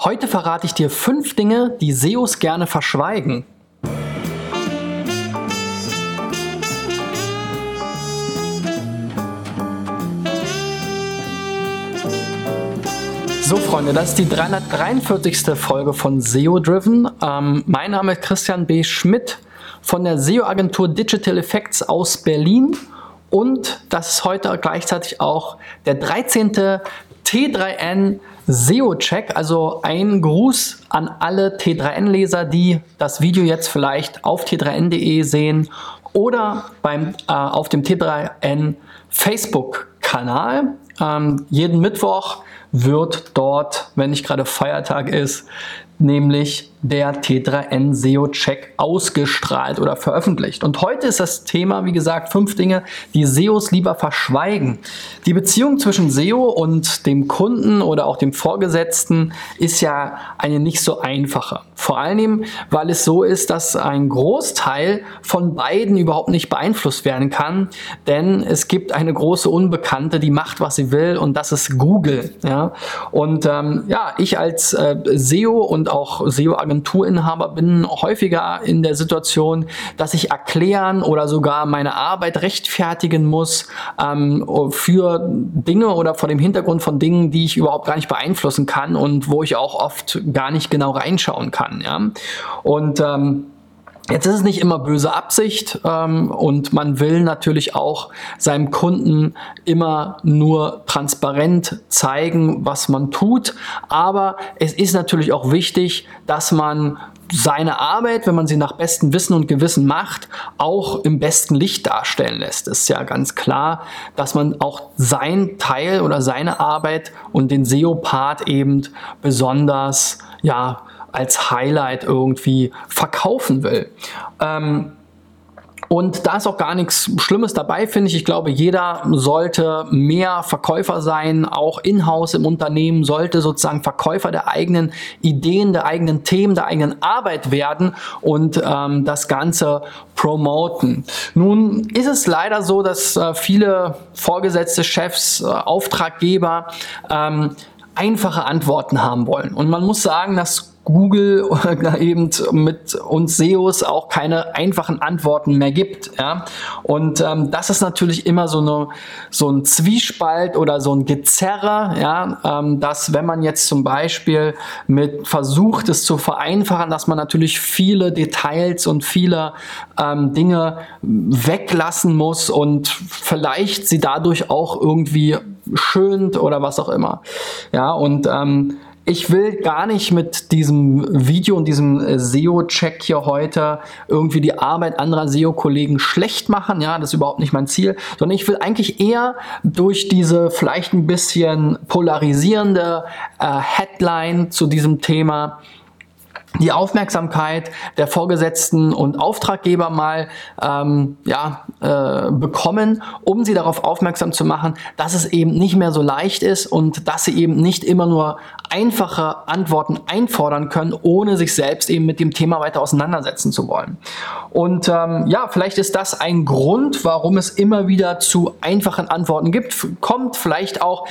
Heute verrate ich dir fünf Dinge, die SEOs gerne verschweigen. So, Freunde, das ist die 343. Folge von SEO Driven. Ähm, mein Name ist Christian B. Schmidt von der SEO-Agentur Digital Effects aus Berlin. Und das ist heute gleichzeitig auch der 13. T3N SEO-Check, also ein Gruß an alle T3N-Leser, die das Video jetzt vielleicht auf t3n.de sehen oder beim, äh, auf dem T3N Facebook-Kanal. Ähm, jeden Mittwoch wird dort, wenn nicht gerade Feiertag ist, nämlich der T3N SEO Check ausgestrahlt oder veröffentlicht. Und heute ist das Thema, wie gesagt, fünf Dinge, die SEOs lieber verschweigen. Die Beziehung zwischen SEO und dem Kunden oder auch dem Vorgesetzten ist ja eine nicht so einfache. Vor allem, weil es so ist, dass ein Großteil von beiden überhaupt nicht beeinflusst werden kann, denn es gibt eine große Unbekannte, die macht, was sie will und das ist Google. Ja? Und ähm, ja, ich als äh, SEO und auch SEO Agenturinhaber bin häufiger in der Situation, dass ich erklären oder sogar meine Arbeit rechtfertigen muss ähm, für Dinge oder vor dem Hintergrund von Dingen, die ich überhaupt gar nicht beeinflussen kann und wo ich auch oft gar nicht genau reinschauen kann. Ja? Und ähm, Jetzt ist es nicht immer böse Absicht ähm, und man will natürlich auch seinem Kunden immer nur transparent zeigen, was man tut. Aber es ist natürlich auch wichtig, dass man seine Arbeit, wenn man sie nach bestem Wissen und Gewissen macht, auch im besten Licht darstellen lässt. Es ist ja ganz klar, dass man auch sein Teil oder seine Arbeit und den SEO-Part eben besonders ja, als Highlight irgendwie verkaufen will. Ähm, und da ist auch gar nichts Schlimmes dabei, finde ich. Ich glaube, jeder sollte mehr Verkäufer sein, auch in-house im Unternehmen, sollte sozusagen Verkäufer der eigenen Ideen, der eigenen Themen, der eigenen Arbeit werden und ähm, das Ganze promoten. Nun ist es leider so, dass äh, viele Vorgesetzte, Chefs, äh, Auftraggeber ähm, einfache Antworten haben wollen. Und man muss sagen, dass Google eben mit uns SEOs auch keine einfachen Antworten mehr gibt. Ja? Und ähm, das ist natürlich immer so, eine, so ein Zwiespalt oder so ein Gezerre, ja? Ähm, dass wenn man jetzt zum Beispiel mit versucht, es zu vereinfachen, dass man natürlich viele Details und viele ähm, Dinge weglassen muss und vielleicht sie dadurch auch irgendwie schönt oder was auch immer. Ja, und ähm, ich will gar nicht mit diesem Video und diesem äh, SEO-Check hier heute irgendwie die Arbeit anderer SEO-Kollegen schlecht machen. Ja, das ist überhaupt nicht mein Ziel, sondern ich will eigentlich eher durch diese vielleicht ein bisschen polarisierende äh, Headline zu diesem Thema die Aufmerksamkeit der Vorgesetzten und Auftraggeber mal ähm, ja, äh, bekommen, um sie darauf aufmerksam zu machen, dass es eben nicht mehr so leicht ist und dass sie eben nicht immer nur einfache Antworten einfordern können, ohne sich selbst eben mit dem Thema weiter auseinandersetzen zu wollen. Und ähm, ja, vielleicht ist das ein Grund, warum es immer wieder zu einfachen Antworten gibt. Kommt vielleicht auch,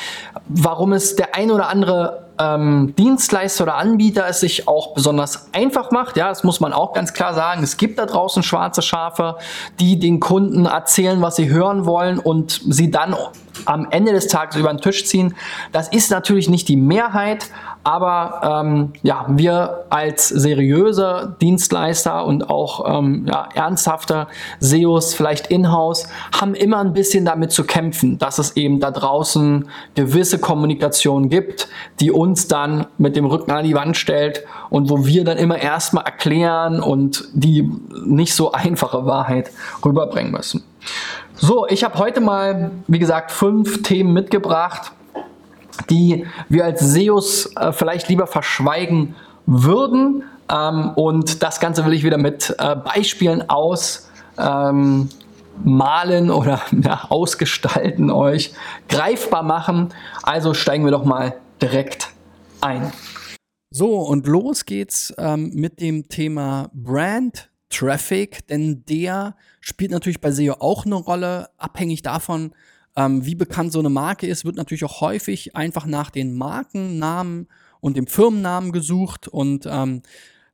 warum es der ein oder andere ähm, Dienstleister oder Anbieter es sich auch besonders einfach macht. Ja, das muss man auch ganz klar sagen. Es gibt da draußen schwarze Schafe, die den Kunden erzählen, was sie hören wollen und sie dann am Ende des Tages über den Tisch ziehen. Das ist natürlich nicht die Mehrheit, aber ähm, ja, wir als seriöse Dienstleister und auch ähm, ja, ernsthafte SEOs, vielleicht in-house, haben immer ein bisschen damit zu kämpfen, dass es eben da draußen gewisse Kommunikation gibt, die uns dann mit dem Rücken an die Wand stellt und wo wir dann immer erstmal erklären und die nicht so einfache Wahrheit rüberbringen müssen. So, ich habe heute mal, wie gesagt, fünf Themen mitgebracht, die wir als SEOs äh, vielleicht lieber verschweigen würden. Ähm, und das Ganze will ich wieder mit äh, Beispielen aus ähm, oder ja, ausgestalten euch greifbar machen. Also steigen wir doch mal direkt ein. So, und los geht's ähm, mit dem Thema Brand Traffic, denn der spielt natürlich bei SEO auch eine Rolle, abhängig davon, ähm, wie bekannt so eine Marke ist, wird natürlich auch häufig einfach nach den Markennamen und dem Firmennamen gesucht und ähm,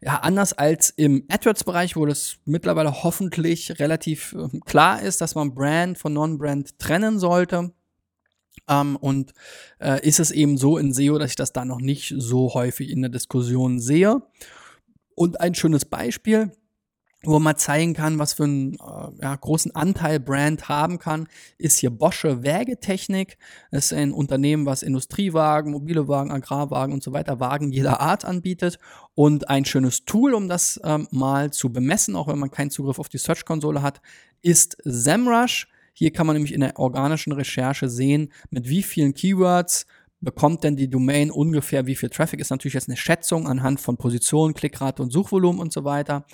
ja, anders als im AdWords-Bereich, wo das mittlerweile hoffentlich relativ äh, klar ist, dass man Brand von Non-Brand trennen sollte. Ähm, und äh, ist es eben so in SEO, dass ich das da noch nicht so häufig in der Diskussion sehe. Und ein schönes Beispiel, wo man zeigen kann, was für einen äh, ja, großen Anteil Brand haben kann, ist hier Bosche Wägetechnik. Das ist ein Unternehmen, was Industriewagen, mobile Wagen, Agrarwagen und so weiter, Wagen jeder Art anbietet. Und ein schönes Tool, um das ähm, mal zu bemessen, auch wenn man keinen Zugriff auf die Search-Konsole hat, ist SEMrush. Hier kann man nämlich in der organischen Recherche sehen, mit wie vielen Keywords bekommt denn die Domain ungefähr, wie viel Traffic ist natürlich jetzt eine Schätzung anhand von Position, Klickrate und Suchvolumen und so weiter,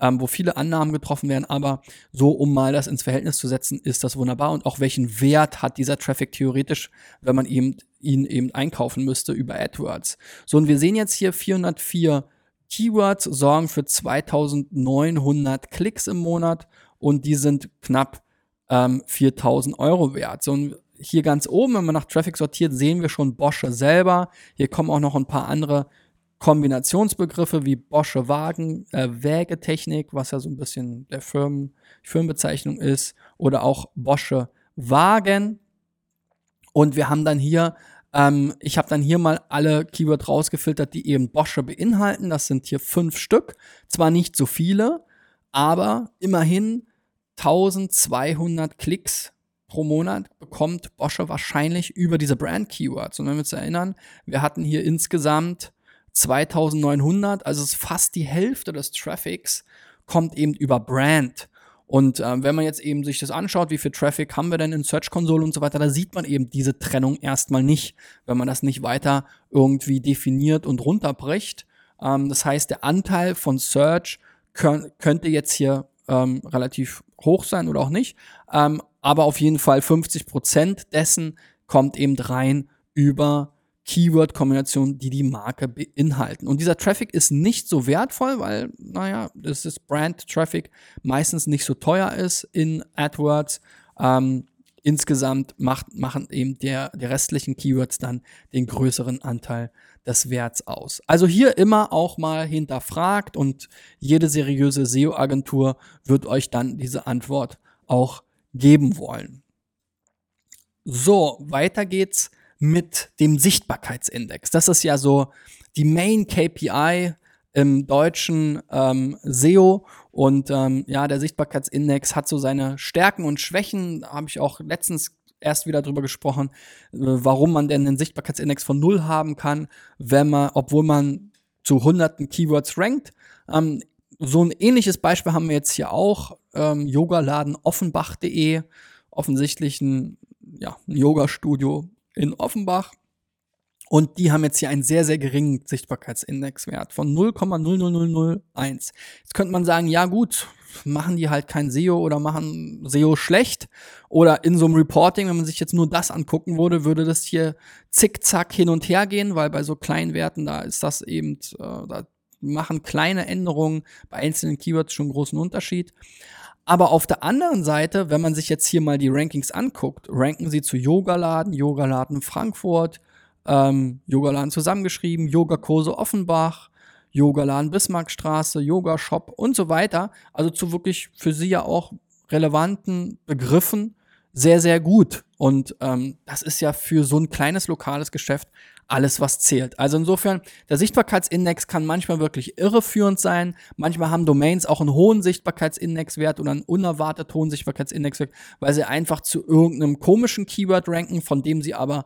ähm, wo viele Annahmen getroffen werden, aber so, um mal das ins Verhältnis zu setzen, ist das wunderbar und auch welchen Wert hat dieser Traffic theoretisch, wenn man ihm, ihn eben einkaufen müsste über AdWords. So, und wir sehen jetzt hier 404 Keywords sorgen für 2900 Klicks im Monat und die sind knapp ähm, 4000 Euro wert. So, und hier ganz oben, wenn man nach Traffic sortiert, sehen wir schon Bosche selber. Hier kommen auch noch ein paar andere Kombinationsbegriffe wie Bosche Wagen, äh, Wägetechnik, was ja so ein bisschen der Firmen, Firmenbezeichnung ist, oder auch Bosche Wagen. Und wir haben dann hier, ähm, ich habe dann hier mal alle Keywords rausgefiltert, die eben Bosche beinhalten. Das sind hier fünf Stück. Zwar nicht so viele, aber immerhin 1200 Klicks pro Monat bekommt Bosche wahrscheinlich über diese Brand-Keywords. Und wenn wir uns erinnern, wir hatten hier insgesamt 2900, also ist fast die Hälfte des Traffics kommt eben über Brand. Und äh, wenn man jetzt eben sich das anschaut, wie viel Traffic haben wir denn in Search Console und so weiter, da sieht man eben diese Trennung erstmal nicht, wenn man das nicht weiter irgendwie definiert und runterbricht. Ähm, das heißt, der Anteil von Search könnt, könnte jetzt hier ähm, relativ hoch sein oder auch nicht. Ähm, aber auf jeden Fall 50 Prozent dessen kommt eben rein über Keyword-Kombinationen, die die Marke beinhalten. Und dieser Traffic ist nicht so wertvoll, weil, naja, das ist Brand-Traffic meistens nicht so teuer ist in AdWords. Ähm, insgesamt macht, machen eben der, die restlichen Keywords dann den größeren Anteil des Werts aus. Also hier immer auch mal hinterfragt und jede seriöse SEO-Agentur wird euch dann diese Antwort auch geben wollen. So, weiter geht's mit dem Sichtbarkeitsindex. Das ist ja so die Main KPI im deutschen ähm, SEO und ähm, ja, der Sichtbarkeitsindex hat so seine Stärken und Schwächen. Da habe ich auch letztens erst wieder drüber gesprochen, äh, warum man denn einen Sichtbarkeitsindex von null haben kann, wenn man, obwohl man zu hunderten Keywords rankt. Ähm, so ein ähnliches Beispiel haben wir jetzt hier auch. Ähm, Yogaladen offenbach.de, offensichtlich ein, ja, ein Yoga-Studio in Offenbach. Und die haben jetzt hier einen sehr, sehr geringen Sichtbarkeitsindexwert von 0,00001. Jetzt könnte man sagen, ja gut, machen die halt kein SEO oder machen SEO schlecht. Oder in so einem Reporting, wenn man sich jetzt nur das angucken würde, würde das hier zickzack hin und her gehen, weil bei so kleinen Werten, da ist das eben, äh, da machen kleine Änderungen bei einzelnen Keywords schon einen großen Unterschied. Aber auf der anderen Seite, wenn man sich jetzt hier mal die Rankings anguckt, ranken sie zu Yogaladen, Yogaladen Frankfurt, ähm, Yogaladen zusammengeschrieben, Yogakurse Offenbach, Yogaladen Bismarckstraße, Yoga Shop und so weiter. Also zu wirklich für sie ja auch relevanten Begriffen sehr, sehr gut. Und ähm, das ist ja für so ein kleines lokales Geschäft alles, was zählt. Also insofern, der Sichtbarkeitsindex kann manchmal wirklich irreführend sein. Manchmal haben Domains auch einen hohen Sichtbarkeitsindexwert oder einen unerwartet hohen Sichtbarkeitsindexwert, weil sie einfach zu irgendeinem komischen Keyword ranken, von dem sie aber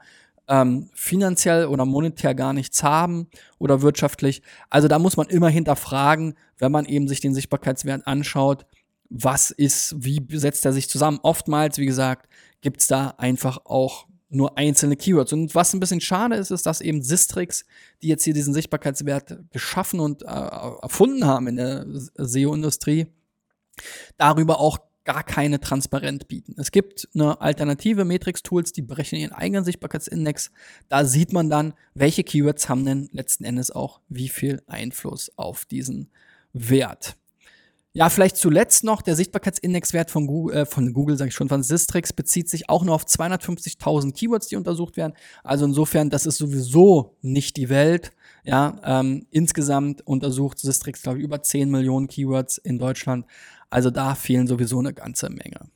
ähm, finanziell oder monetär gar nichts haben oder wirtschaftlich. Also da muss man immer hinterfragen, wenn man eben sich den Sichtbarkeitswert anschaut, was ist, wie setzt er sich zusammen. Oftmals, wie gesagt, gibt's da einfach auch nur einzelne Keywords. Und was ein bisschen schade ist, ist, dass eben Sistrix, die jetzt hier diesen Sichtbarkeitswert geschaffen und äh, erfunden haben in der SEO-Industrie, darüber auch gar keine Transparenz bieten. Es gibt eine alternative Matrix-Tools, die berechnen ihren eigenen Sichtbarkeitsindex. Da sieht man dann, welche Keywords haben denn letzten Endes auch wie viel Einfluss auf diesen Wert. Ja, vielleicht zuletzt noch, der Sichtbarkeitsindexwert von Google, äh, von Google sage ich schon, von Sistrix bezieht sich auch nur auf 250.000 Keywords, die untersucht werden. Also insofern, das ist sowieso nicht die Welt. Ja, ähm, insgesamt untersucht Sistrix, glaube ich, über 10 Millionen Keywords in Deutschland. Also da fehlen sowieso eine ganze Menge.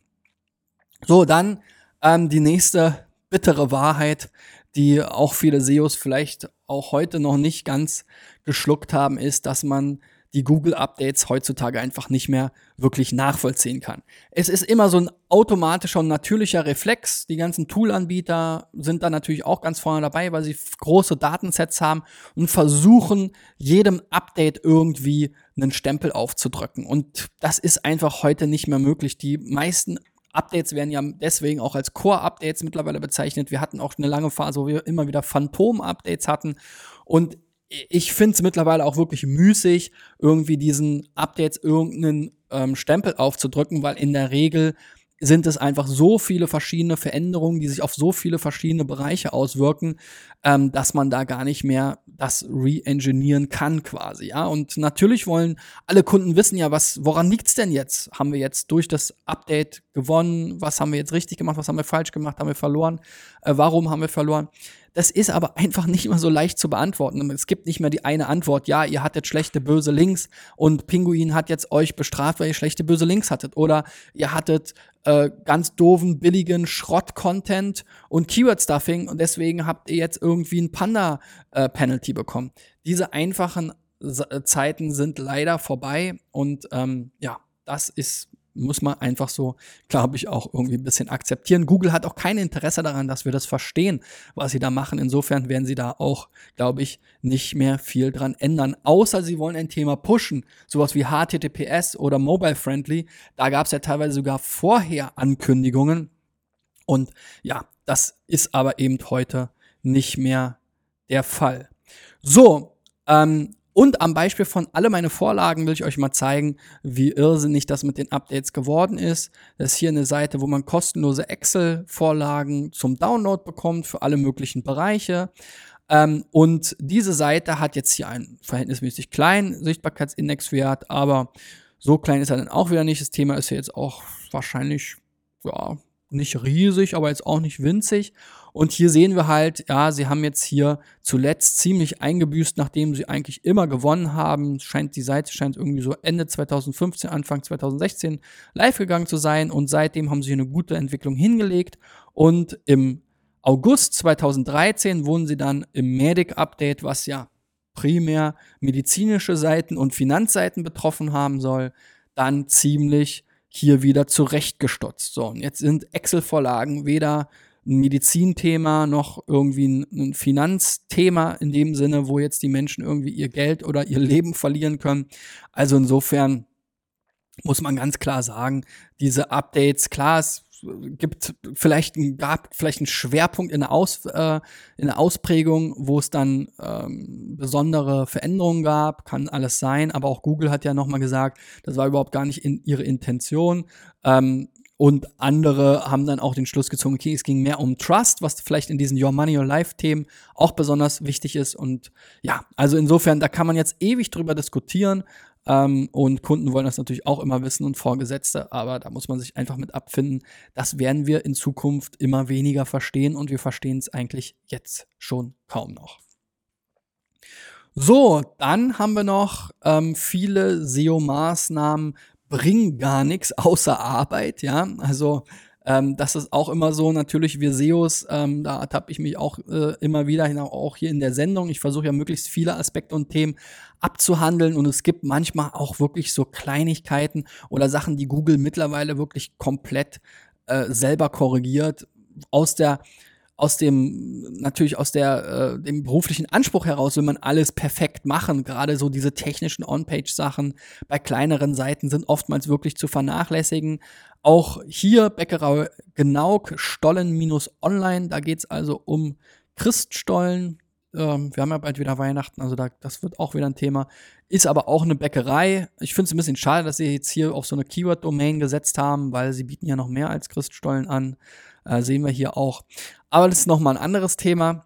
So, dann ähm, die nächste bittere Wahrheit, die auch viele SEOs vielleicht auch heute noch nicht ganz geschluckt haben, ist, dass man die Google-Updates heutzutage einfach nicht mehr wirklich nachvollziehen kann. Es ist immer so ein automatischer und natürlicher Reflex. Die ganzen Tool-Anbieter sind da natürlich auch ganz vorne dabei, weil sie große Datensets haben und versuchen, jedem Update irgendwie einen Stempel aufzudrücken. Und das ist einfach heute nicht mehr möglich. Die meisten Updates werden ja deswegen auch als Core-Updates mittlerweile bezeichnet. Wir hatten auch eine lange Phase, wo wir immer wieder Phantom-Updates hatten. Und ich finde es mittlerweile auch wirklich müßig, irgendwie diesen Updates irgendeinen ähm, Stempel aufzudrücken, weil in der Regel sind es einfach so viele verschiedene Veränderungen, die sich auf so viele verschiedene Bereiche auswirken, ähm, dass man da gar nicht mehr das re-engineeren kann quasi. Ja, und natürlich wollen alle Kunden wissen ja, was, woran liegt's denn jetzt? Haben wir jetzt durch das Update gewonnen? Was haben wir jetzt richtig gemacht? Was haben wir falsch gemacht? Haben wir verloren? Äh, warum haben wir verloren? Das ist aber einfach nicht immer so leicht zu beantworten. Es gibt nicht mehr die eine Antwort, ja, ihr hattet schlechte böse Links und Pinguin hat jetzt euch bestraft, weil ihr schlechte böse Links hattet. Oder ihr hattet äh, ganz doofen, billigen Schrott-Content und Keyword-Stuffing und deswegen habt ihr jetzt irgendwie ein Panda-Penalty äh, bekommen. Diese einfachen Zeiten sind leider vorbei und ähm, ja, das ist muss man einfach so, glaube ich, auch irgendwie ein bisschen akzeptieren. Google hat auch kein Interesse daran, dass wir das verstehen, was sie da machen. Insofern werden sie da auch, glaube ich, nicht mehr viel dran ändern. Außer sie wollen ein Thema pushen, sowas wie HTTPS oder Mobile Friendly. Da gab es ja teilweise sogar vorher Ankündigungen. Und ja, das ist aber eben heute nicht mehr der Fall. So, ähm, und am Beispiel von alle meine Vorlagen will ich euch mal zeigen, wie irrsinnig das mit den Updates geworden ist. Das ist hier eine Seite, wo man kostenlose Excel-Vorlagen zum Download bekommt für alle möglichen Bereiche. Ähm, und diese Seite hat jetzt hier einen verhältnismäßig kleinen Sichtbarkeitsindexwert, aber so klein ist er dann auch wieder nicht. Das Thema ist jetzt auch wahrscheinlich ja, nicht riesig, aber jetzt auch nicht winzig. Und hier sehen wir halt, ja, sie haben jetzt hier zuletzt ziemlich eingebüßt, nachdem sie eigentlich immer gewonnen haben. Scheint, die Seite scheint irgendwie so Ende 2015, Anfang 2016 live gegangen zu sein. Und seitdem haben sie eine gute Entwicklung hingelegt. Und im August 2013 wurden sie dann im Medic Update, was ja primär medizinische Seiten und Finanzseiten betroffen haben soll, dann ziemlich hier wieder zurechtgestutzt. So, und jetzt sind Excel-Vorlagen weder ein Medizinthema noch irgendwie ein, ein, Finanzthema in dem Sinne, wo jetzt die Menschen irgendwie ihr Geld oder ihr Leben verlieren können. Also insofern muss man ganz klar sagen, diese Updates, klar, es gibt vielleicht gab vielleicht einen Schwerpunkt in der, Aus, äh, in der Ausprägung, wo es dann ähm, besondere Veränderungen gab, kann alles sein, aber auch Google hat ja nochmal gesagt, das war überhaupt gar nicht in ihre Intention. Ähm, und andere haben dann auch den Schluss gezogen, okay, es ging mehr um Trust, was vielleicht in diesen Your Money, Your Life-Themen auch besonders wichtig ist. Und ja, also insofern, da kann man jetzt ewig drüber diskutieren. Ähm, und Kunden wollen das natürlich auch immer wissen und Vorgesetzte, aber da muss man sich einfach mit abfinden. Das werden wir in Zukunft immer weniger verstehen und wir verstehen es eigentlich jetzt schon kaum noch. So, dann haben wir noch ähm, viele SEO-Maßnahmen bringen gar nichts außer Arbeit, ja. Also ähm, das ist auch immer so, natürlich wir SEOs, ähm, da ertappe ich mich auch äh, immer wieder, auch hier in der Sendung. Ich versuche ja möglichst viele Aspekte und Themen abzuhandeln und es gibt manchmal auch wirklich so Kleinigkeiten oder Sachen, die Google mittlerweile wirklich komplett äh, selber korrigiert aus der aus dem, natürlich aus der, äh, dem beruflichen Anspruch heraus will man alles perfekt machen. Gerade so diese technischen On-Page-Sachen bei kleineren Seiten sind oftmals wirklich zu vernachlässigen. Auch hier Bäckerei Genauk, Stollen-Online, da geht's also um Christstollen. Ähm, wir haben ja bald wieder Weihnachten, also da, das wird auch wieder ein Thema. Ist aber auch eine Bäckerei. Ich finde es ein bisschen schade, dass sie jetzt hier auf so eine Keyword-Domain gesetzt haben, weil sie bieten ja noch mehr als Christstollen an. Äh, sehen wir hier auch. Aber das ist nochmal ein anderes Thema.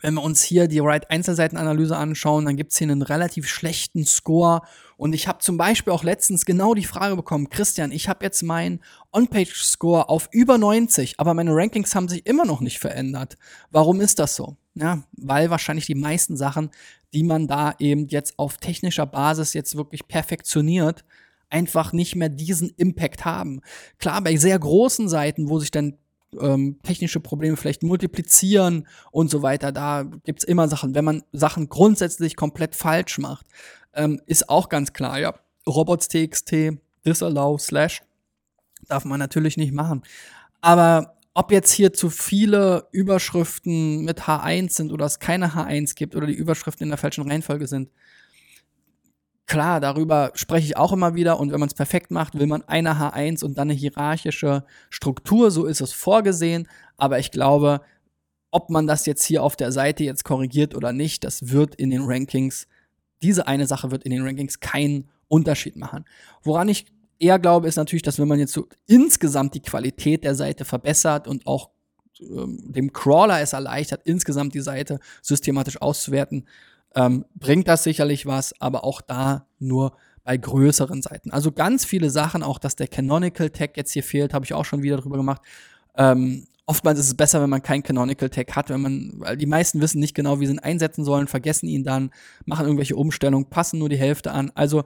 Wenn wir uns hier die Right Einzelseitenanalyse anschauen, dann gibt es hier einen relativ schlechten Score Und ich habe zum Beispiel auch letztens genau die Frage bekommen, Christian, ich habe jetzt meinen On-Page-Score auf über 90, aber meine Rankings haben sich immer noch nicht verändert. Warum ist das so? Ja, weil wahrscheinlich die meisten Sachen, die man da eben jetzt auf technischer Basis jetzt wirklich perfektioniert, einfach nicht mehr diesen Impact haben. Klar, bei sehr großen Seiten, wo sich dann ähm, technische Probleme vielleicht multiplizieren und so weiter. Da gibt es immer Sachen. Wenn man Sachen grundsätzlich komplett falsch macht, ähm, ist auch ganz klar, ja, robots.txt, disallow, slash, darf man natürlich nicht machen. Aber ob jetzt hier zu viele Überschriften mit H1 sind oder es keine H1 gibt oder die Überschriften in der falschen Reihenfolge sind, Klar, darüber spreche ich auch immer wieder und wenn man es perfekt macht, will man eine H1 und dann eine hierarchische Struktur, so ist es vorgesehen, aber ich glaube, ob man das jetzt hier auf der Seite jetzt korrigiert oder nicht, das wird in den Rankings, diese eine Sache wird in den Rankings keinen Unterschied machen. Woran ich eher glaube, ist natürlich, dass wenn man jetzt so insgesamt die Qualität der Seite verbessert und auch ähm, dem Crawler es erleichtert, insgesamt die Seite systematisch auszuwerten, ähm, bringt das sicherlich was, aber auch da nur bei größeren Seiten. Also ganz viele Sachen, auch dass der Canonical Tag jetzt hier fehlt, habe ich auch schon wieder drüber gemacht. Ähm, oftmals ist es besser, wenn man kein Canonical Tag hat, wenn man, weil die meisten wissen nicht genau, wie sie ihn einsetzen sollen, vergessen ihn dann, machen irgendwelche Umstellungen, passen nur die Hälfte an. Also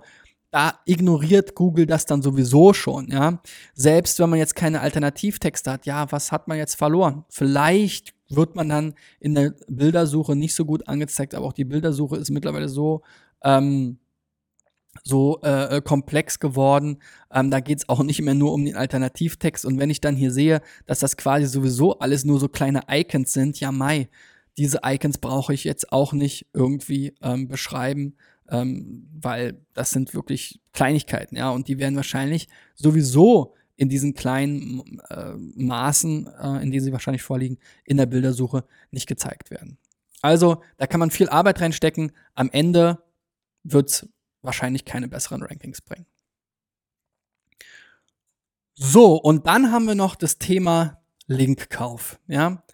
da ignoriert Google das dann sowieso schon, ja. Selbst wenn man jetzt keine Alternativtexte hat, ja, was hat man jetzt verloren? Vielleicht wird man dann in der Bildersuche nicht so gut angezeigt, aber auch die Bildersuche ist mittlerweile so, ähm, so äh, äh komplex geworden. Ähm, da geht es auch nicht mehr nur um den Alternativtext. Und wenn ich dann hier sehe, dass das quasi sowieso alles nur so kleine Icons sind, ja, Mai, diese Icons brauche ich jetzt auch nicht irgendwie ähm, beschreiben, ähm, weil das sind wirklich Kleinigkeiten, ja, und die werden wahrscheinlich sowieso in diesen kleinen äh, Maßen, äh, in denen sie wahrscheinlich vorliegen, in der Bildersuche nicht gezeigt werden. Also, da kann man viel Arbeit reinstecken. Am Ende wird es wahrscheinlich keine besseren Rankings bringen. So, und dann haben wir noch das Thema Linkkauf. Ja,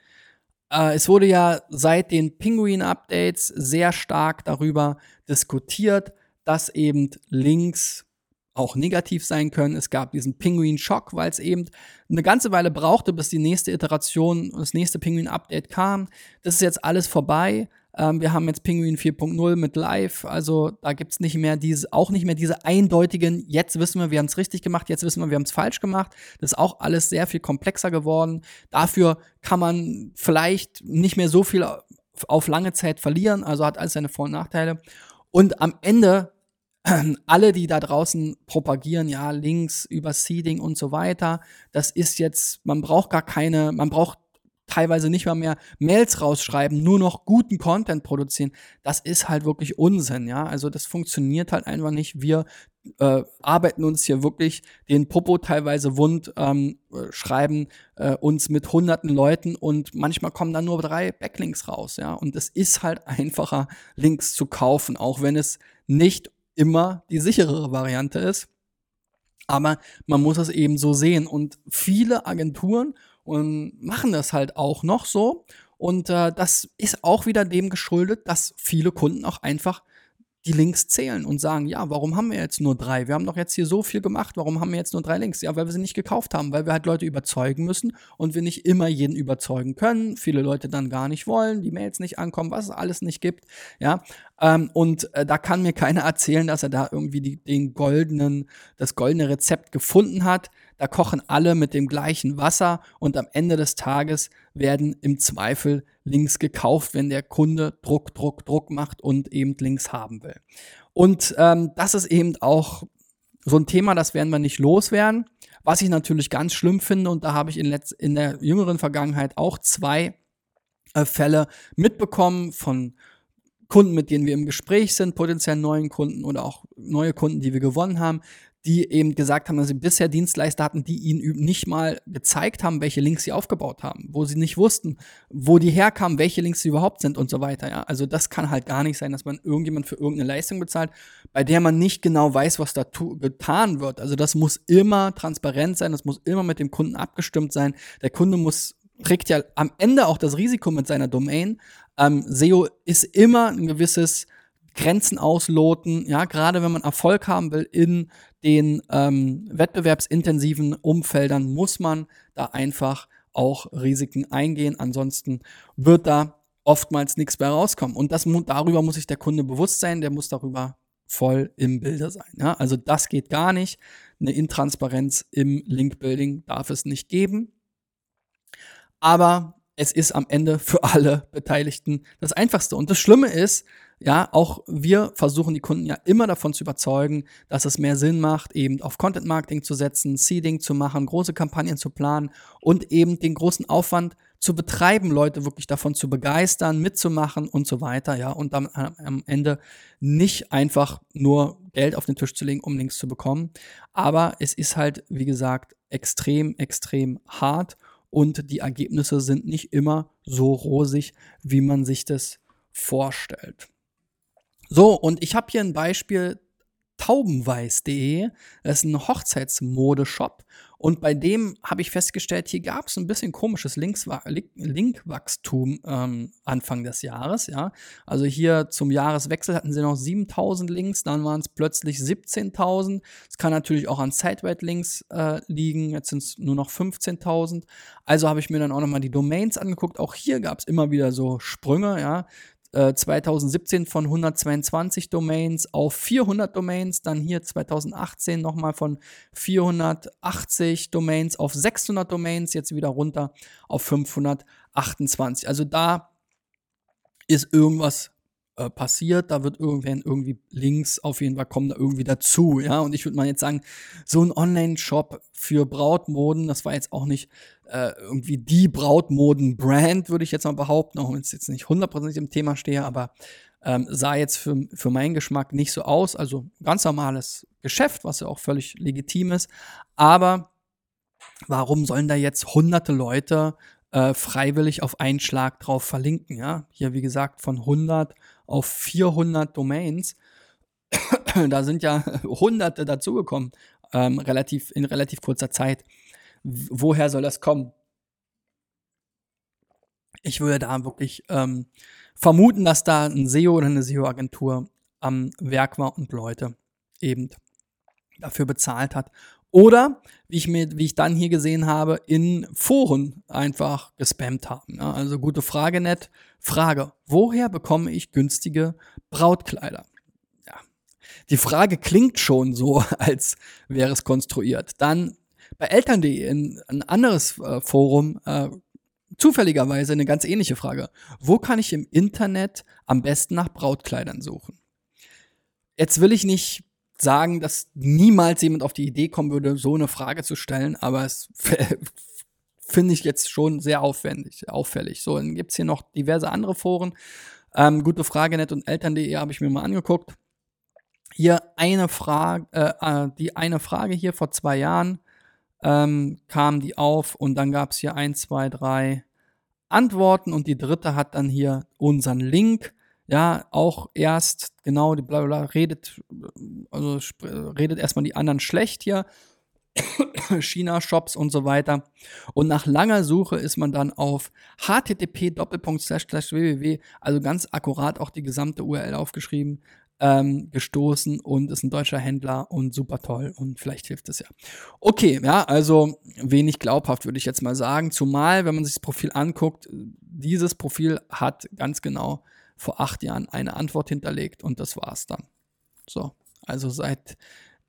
äh, es wurde ja seit den Penguin-Updates sehr stark darüber diskutiert, dass eben Links auch negativ sein können. Es gab diesen Pinguin-Schock, weil es eben eine ganze Weile brauchte, bis die nächste Iteration, das nächste Pinguin-Update kam. Das ist jetzt alles vorbei. Ähm, wir haben jetzt Pinguin 4.0 mit Live, also da gibt's nicht mehr diese, auch nicht mehr diese eindeutigen, jetzt wissen wir, wir haben es richtig gemacht, jetzt wissen wir, wir haben es falsch gemacht. Das ist auch alles sehr viel komplexer geworden. Dafür kann man vielleicht nicht mehr so viel auf lange Zeit verlieren, also hat alles seine Vor- und Nachteile. Und am Ende alle, die da draußen propagieren, ja, Links über Seeding und so weiter, das ist jetzt, man braucht gar keine, man braucht teilweise nicht mal mehr Mails rausschreiben, nur noch guten Content produzieren. Das ist halt wirklich Unsinn, ja. Also das funktioniert halt einfach nicht. Wir äh, arbeiten uns hier wirklich den Popo teilweise wund, ähm, schreiben äh, uns mit hunderten Leuten und manchmal kommen dann nur drei Backlinks raus, ja. Und es ist halt einfacher, Links zu kaufen, auch wenn es nicht immer die sicherere Variante ist. Aber man muss es eben so sehen. Und viele Agenturen und machen das halt auch noch so. Und äh, das ist auch wieder dem geschuldet, dass viele Kunden auch einfach die Links zählen und sagen, ja, warum haben wir jetzt nur drei? Wir haben doch jetzt hier so viel gemacht, warum haben wir jetzt nur drei Links? Ja, weil wir sie nicht gekauft haben, weil wir halt Leute überzeugen müssen und wir nicht immer jeden überzeugen können, viele Leute dann gar nicht wollen, die Mails nicht ankommen, was es alles nicht gibt, ja. Ähm, und äh, da kann mir keiner erzählen, dass er da irgendwie die, den goldenen, das goldene Rezept gefunden hat. Da kochen alle mit dem gleichen Wasser und am Ende des Tages werden im Zweifel Links gekauft, wenn der Kunde Druck, Druck, Druck macht und eben Links haben will. Und ähm, das ist eben auch so ein Thema, das werden wir nicht loswerden. Was ich natürlich ganz schlimm finde, und da habe ich in, letz in der jüngeren Vergangenheit auch zwei äh, Fälle mitbekommen von Kunden, mit denen wir im Gespräch sind, potenziell neuen Kunden oder auch neue Kunden, die wir gewonnen haben, die eben gesagt haben, dass sie bisher Dienstleister hatten, die ihnen nicht mal gezeigt haben, welche Links sie aufgebaut haben, wo sie nicht wussten, wo die herkamen, welche Links sie überhaupt sind und so weiter. Ja? Also das kann halt gar nicht sein, dass man irgendjemand für irgendeine Leistung bezahlt, bei der man nicht genau weiß, was da getan wird. Also das muss immer transparent sein, das muss immer mit dem Kunden abgestimmt sein. Der Kunde muss trägt ja am Ende auch das Risiko mit seiner Domain. Ähm, SEO ist immer ein gewisses Grenzen ausloten. Ja, gerade wenn man Erfolg haben will in den ähm, wettbewerbsintensiven Umfeldern, muss man da einfach auch Risiken eingehen. Ansonsten wird da oftmals nichts mehr rauskommen. Und das, darüber muss sich der Kunde bewusst sein, der muss darüber voll im Bilde sein. Ja? Also das geht gar nicht. Eine Intransparenz im Link-Building darf es nicht geben. Aber es ist am Ende für alle Beteiligten das Einfachste. Und das Schlimme ist, ja, auch wir versuchen die Kunden ja immer davon zu überzeugen, dass es mehr Sinn macht, eben auf Content Marketing zu setzen, Seeding zu machen, große Kampagnen zu planen und eben den großen Aufwand zu betreiben, Leute wirklich davon zu begeistern, mitzumachen und so weiter, ja, und dann am Ende nicht einfach nur Geld auf den Tisch zu legen, um Links zu bekommen. Aber es ist halt, wie gesagt, extrem, extrem hart und die Ergebnisse sind nicht immer so rosig, wie man sich das vorstellt. So, und ich habe hier ein Beispiel taubenweiß.de. Das ist ein Hochzeitsmodeshop. Und bei dem habe ich festgestellt, hier gab es ein bisschen komisches Linkwachstum ähm, Anfang des Jahres. Ja, also hier zum Jahreswechsel hatten sie noch 7000 Links, dann waren es plötzlich 17.000. Es kann natürlich auch an Site-Wide-Links äh, liegen. Jetzt sind es nur noch 15.000. Also habe ich mir dann auch nochmal die Domains angeguckt. Auch hier gab es immer wieder so Sprünge. Ja, 2017 äh, von 122 Domains auf 400 Domains, dann hier 2018 nochmal von 480 Domains auf 600 Domains, jetzt wieder runter auf 528. Also da ist irgendwas äh, passiert, da wird irgendwann irgendwie Links auf jeden Fall kommen da irgendwie dazu, ja. Und ich würde mal jetzt sagen, so ein Online-Shop für Brautmoden, das war jetzt auch nicht äh, irgendwie die Brautmoden-Brand, würde ich jetzt mal behaupten, auch wenn es jetzt nicht hundertprozentig im Thema stehe, aber ähm, sah jetzt für, für meinen Geschmack nicht so aus. Also ganz normales Geschäft, was ja auch völlig legitim ist. Aber warum sollen da jetzt hunderte Leute äh, freiwillig auf einen Schlag drauf verlinken? Ja, hier wie gesagt von 100 auf 400 Domains. da sind ja hunderte dazugekommen, ähm, relativ, in relativ kurzer Zeit woher soll das kommen? Ich würde da wirklich ähm, vermuten, dass da ein SEO oder eine SEO-Agentur am Werk war und Leute eben dafür bezahlt hat. Oder, wie ich, mir, wie ich dann hier gesehen habe, in Foren einfach gespammt haben. Ja, also gute Frage, nett. Frage, woher bekomme ich günstige Brautkleider? Ja. Die Frage klingt schon so, als wäre es konstruiert. Dann bei Eltern.de ein, ein anderes äh, Forum äh, zufälligerweise eine ganz ähnliche Frage. Wo kann ich im Internet am besten nach Brautkleidern suchen? Jetzt will ich nicht sagen, dass niemals jemand auf die Idee kommen würde, so eine Frage zu stellen, aber es finde ich jetzt schon sehr aufwendig, auffällig. So, dann gibt es hier noch diverse andere Foren. Ähm, gute Frage, net und Eltern.de habe ich mir mal angeguckt. Hier eine Frage, äh, äh, die eine Frage hier vor zwei Jahren ähm, kamen die auf und dann gab es hier ein, zwei, drei Antworten und die dritte hat dann hier unseren Link. Ja, auch erst, genau, die bla bla, redet, also redet erstmal die anderen schlecht hier. China-Shops und so weiter. Und nach langer Suche ist man dann auf http www, also ganz akkurat auch die gesamte URL aufgeschrieben, ähm, gestoßen und ist ein deutscher Händler und super toll und vielleicht hilft es ja. Okay, ja, also wenig glaubhaft würde ich jetzt mal sagen, zumal wenn man sich das Profil anguckt, dieses Profil hat ganz genau vor acht Jahren eine Antwort hinterlegt und das war's dann. So, also seit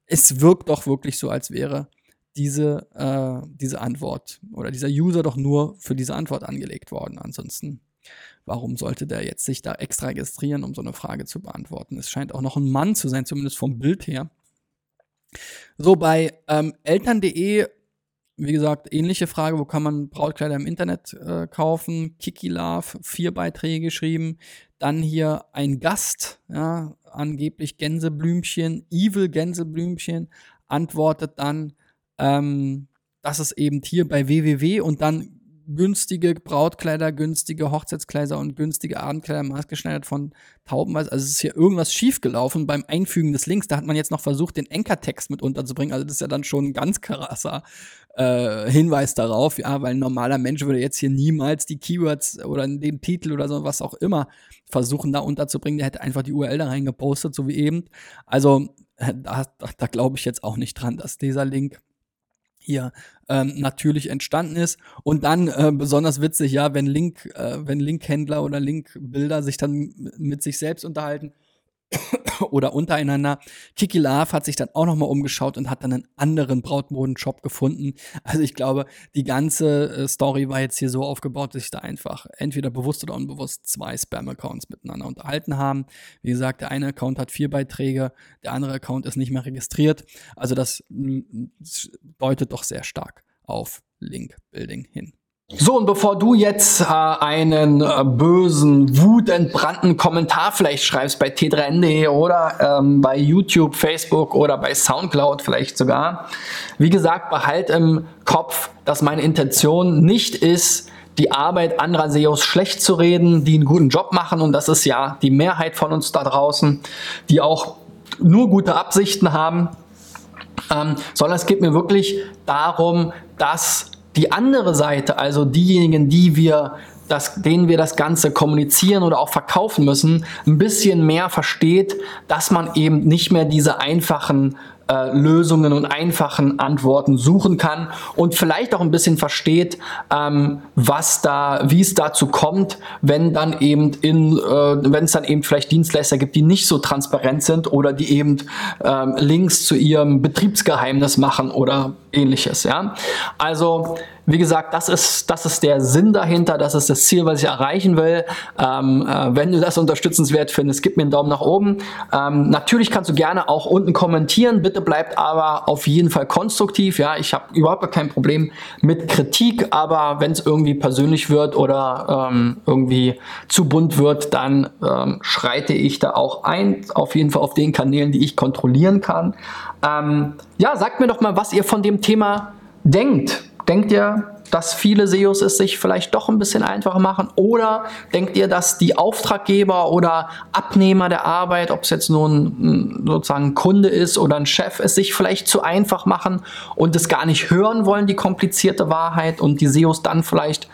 es wirkt doch wirklich so, als wäre diese, äh, diese Antwort oder dieser User doch nur für diese Antwort angelegt worden. Ansonsten Warum sollte der jetzt sich da extra registrieren, um so eine Frage zu beantworten? Es scheint auch noch ein Mann zu sein, zumindest vom Bild her. So, bei ähm, eltern.de, wie gesagt, ähnliche Frage, wo kann man Brautkleider im Internet äh, kaufen? Kiki Love, vier Beiträge geschrieben. Dann hier ein Gast, ja, angeblich Gänseblümchen, Evil Gänseblümchen, antwortet dann, ähm, dass es eben hier bei www und dann günstige Brautkleider, günstige Hochzeitskleider und günstige Abendkleider maßgeschneidert von Taubenweiß. Also es ist hier irgendwas schiefgelaufen beim Einfügen des Links. Da hat man jetzt noch versucht, den Enkertext mit unterzubringen. Also das ist ja dann schon ein ganz krasser äh, Hinweis darauf, ja, weil ein normaler Mensch würde jetzt hier niemals die Keywords oder den Titel oder so was auch immer versuchen da unterzubringen. Der hätte einfach die URL da reingepostet, so wie eben. Also äh, da, da, da glaube ich jetzt auch nicht dran, dass dieser Link hier ähm, natürlich entstanden ist. Und dann äh, besonders witzig, ja, wenn Link, äh, wenn Linkhändler oder Linkbilder sich dann mit sich selbst unterhalten oder untereinander. Kiki Love hat sich dann auch nochmal umgeschaut und hat dann einen anderen Brautmoden-Shop gefunden. Also ich glaube, die ganze äh, Story war jetzt hier so aufgebaut, dass sich da einfach entweder bewusst oder unbewusst zwei Spam-Accounts miteinander unterhalten haben. Wie gesagt, der eine Account hat vier Beiträge, der andere Account ist nicht mehr registriert. Also das deutet doch sehr stark auf Link-Building hin. So, und bevor du jetzt äh, einen äh, bösen, wutentbrannten Kommentar vielleicht schreibst bei t3n.de oder ähm, bei YouTube, Facebook oder bei Soundcloud vielleicht sogar, wie gesagt, behalt im Kopf, dass meine Intention nicht ist, die Arbeit anderer SEOs schlecht zu reden, die einen guten Job machen und das ist ja die Mehrheit von uns da draußen, die auch nur gute Absichten haben, ähm, sondern es geht mir wirklich darum, dass die andere Seite, also diejenigen, die wir das, denen wir das Ganze kommunizieren oder auch verkaufen müssen, ein bisschen mehr versteht, dass man eben nicht mehr diese einfachen äh, Lösungen und einfachen Antworten suchen kann und vielleicht auch ein bisschen versteht, ähm, was da, wie es dazu kommt, wenn dann eben in, äh, wenn es dann eben vielleicht Dienstleister gibt, die nicht so transparent sind oder die eben ähm, Links zu ihrem Betriebsgeheimnis machen oder ähnliches. Ja, also wie gesagt, das ist, das ist der Sinn dahinter, das ist das Ziel, was ich erreichen will. Ähm, äh, wenn du das unterstützenswert findest, gib mir einen Daumen nach oben. Ähm, natürlich kannst du gerne auch unten kommentieren, bitte bleibt aber auf jeden Fall konstruktiv. Ja, ich habe überhaupt kein Problem mit Kritik, aber wenn es irgendwie persönlich wird oder ähm, irgendwie zu bunt wird, dann ähm, schreite ich da auch ein, auf jeden Fall auf den Kanälen, die ich kontrollieren kann. Ähm, ja, sagt mir doch mal, was ihr von dem Thema denkt. Denkt ihr, dass viele SEOs es sich vielleicht doch ein bisschen einfacher machen? Oder denkt ihr, dass die Auftraggeber oder Abnehmer der Arbeit, ob es jetzt nur ein sozusagen ein Kunde ist oder ein Chef, es sich vielleicht zu einfach machen und es gar nicht hören wollen, die komplizierte Wahrheit und die SEOs dann vielleicht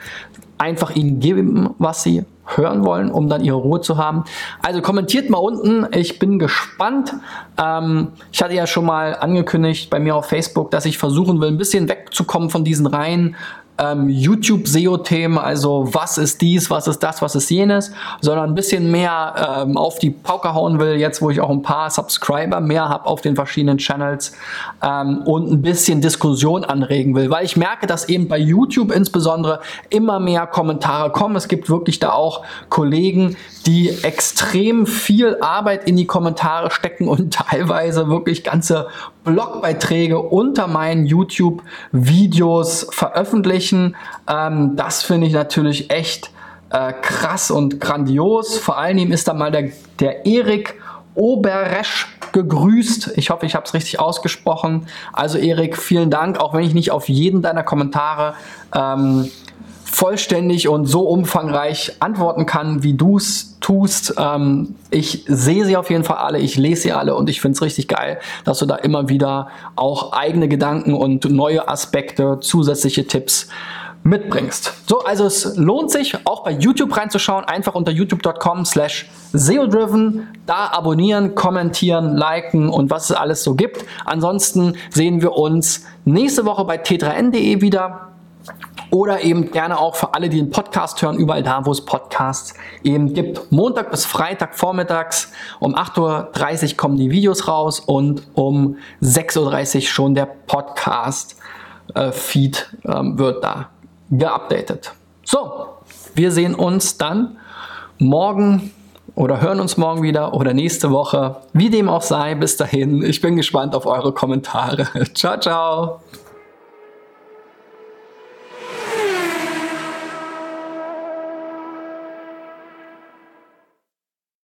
einfach ihnen geben, was sie hören wollen, um dann ihre Ruhe zu haben. Also kommentiert mal unten. Ich bin gespannt. Ähm, ich hatte ja schon mal angekündigt bei mir auf Facebook, dass ich versuchen will, ein bisschen wegzukommen von diesen reinen ähm, YouTube-SEO-Themen, also was ist dies, was ist das, was ist jenes, sondern ein bisschen mehr ähm, auf die Pauke hauen will, jetzt wo ich auch ein paar Subscriber mehr habe auf den verschiedenen Channels ähm, und ein bisschen Diskussion anregen will, weil ich merke, dass eben bei YouTube insbesondere immer mehr Kommentare kommen. Es gibt wirklich da auch Kollegen, die extrem viel Arbeit in die Kommentare stecken und teilweise wirklich ganze Blogbeiträge unter meinen YouTube-Videos veröffentlichen. Ähm, das finde ich natürlich echt äh, krass und grandios. Vor allen Dingen ist da mal der, der Erik Oberesch gegrüßt. Ich hoffe, ich habe es richtig ausgesprochen. Also Erik, vielen Dank, auch wenn ich nicht auf jeden deiner Kommentare ähm, vollständig und so umfangreich antworten kann, wie du es tust. Ähm, ich sehe sie auf jeden Fall alle, ich lese sie alle und ich finde es richtig geil, dass du da immer wieder auch eigene Gedanken und neue Aspekte, zusätzliche Tipps mitbringst. So, also es lohnt sich auch bei YouTube reinzuschauen, einfach unter youtube.com slash SEO-driven, da abonnieren, kommentieren, liken und was es alles so gibt. Ansonsten sehen wir uns nächste Woche bei t3n.de wieder oder eben gerne auch für alle, die den Podcast hören, überall da, wo es Podcasts eben gibt. Montag bis Freitag vormittags um 8.30 Uhr kommen die Videos raus und um 6.30 Uhr schon der Podcast-Feed äh, ähm, wird da geupdatet. So, wir sehen uns dann morgen oder hören uns morgen wieder oder nächste Woche. Wie dem auch sei, bis dahin. Ich bin gespannt auf eure Kommentare. Ciao, ciao.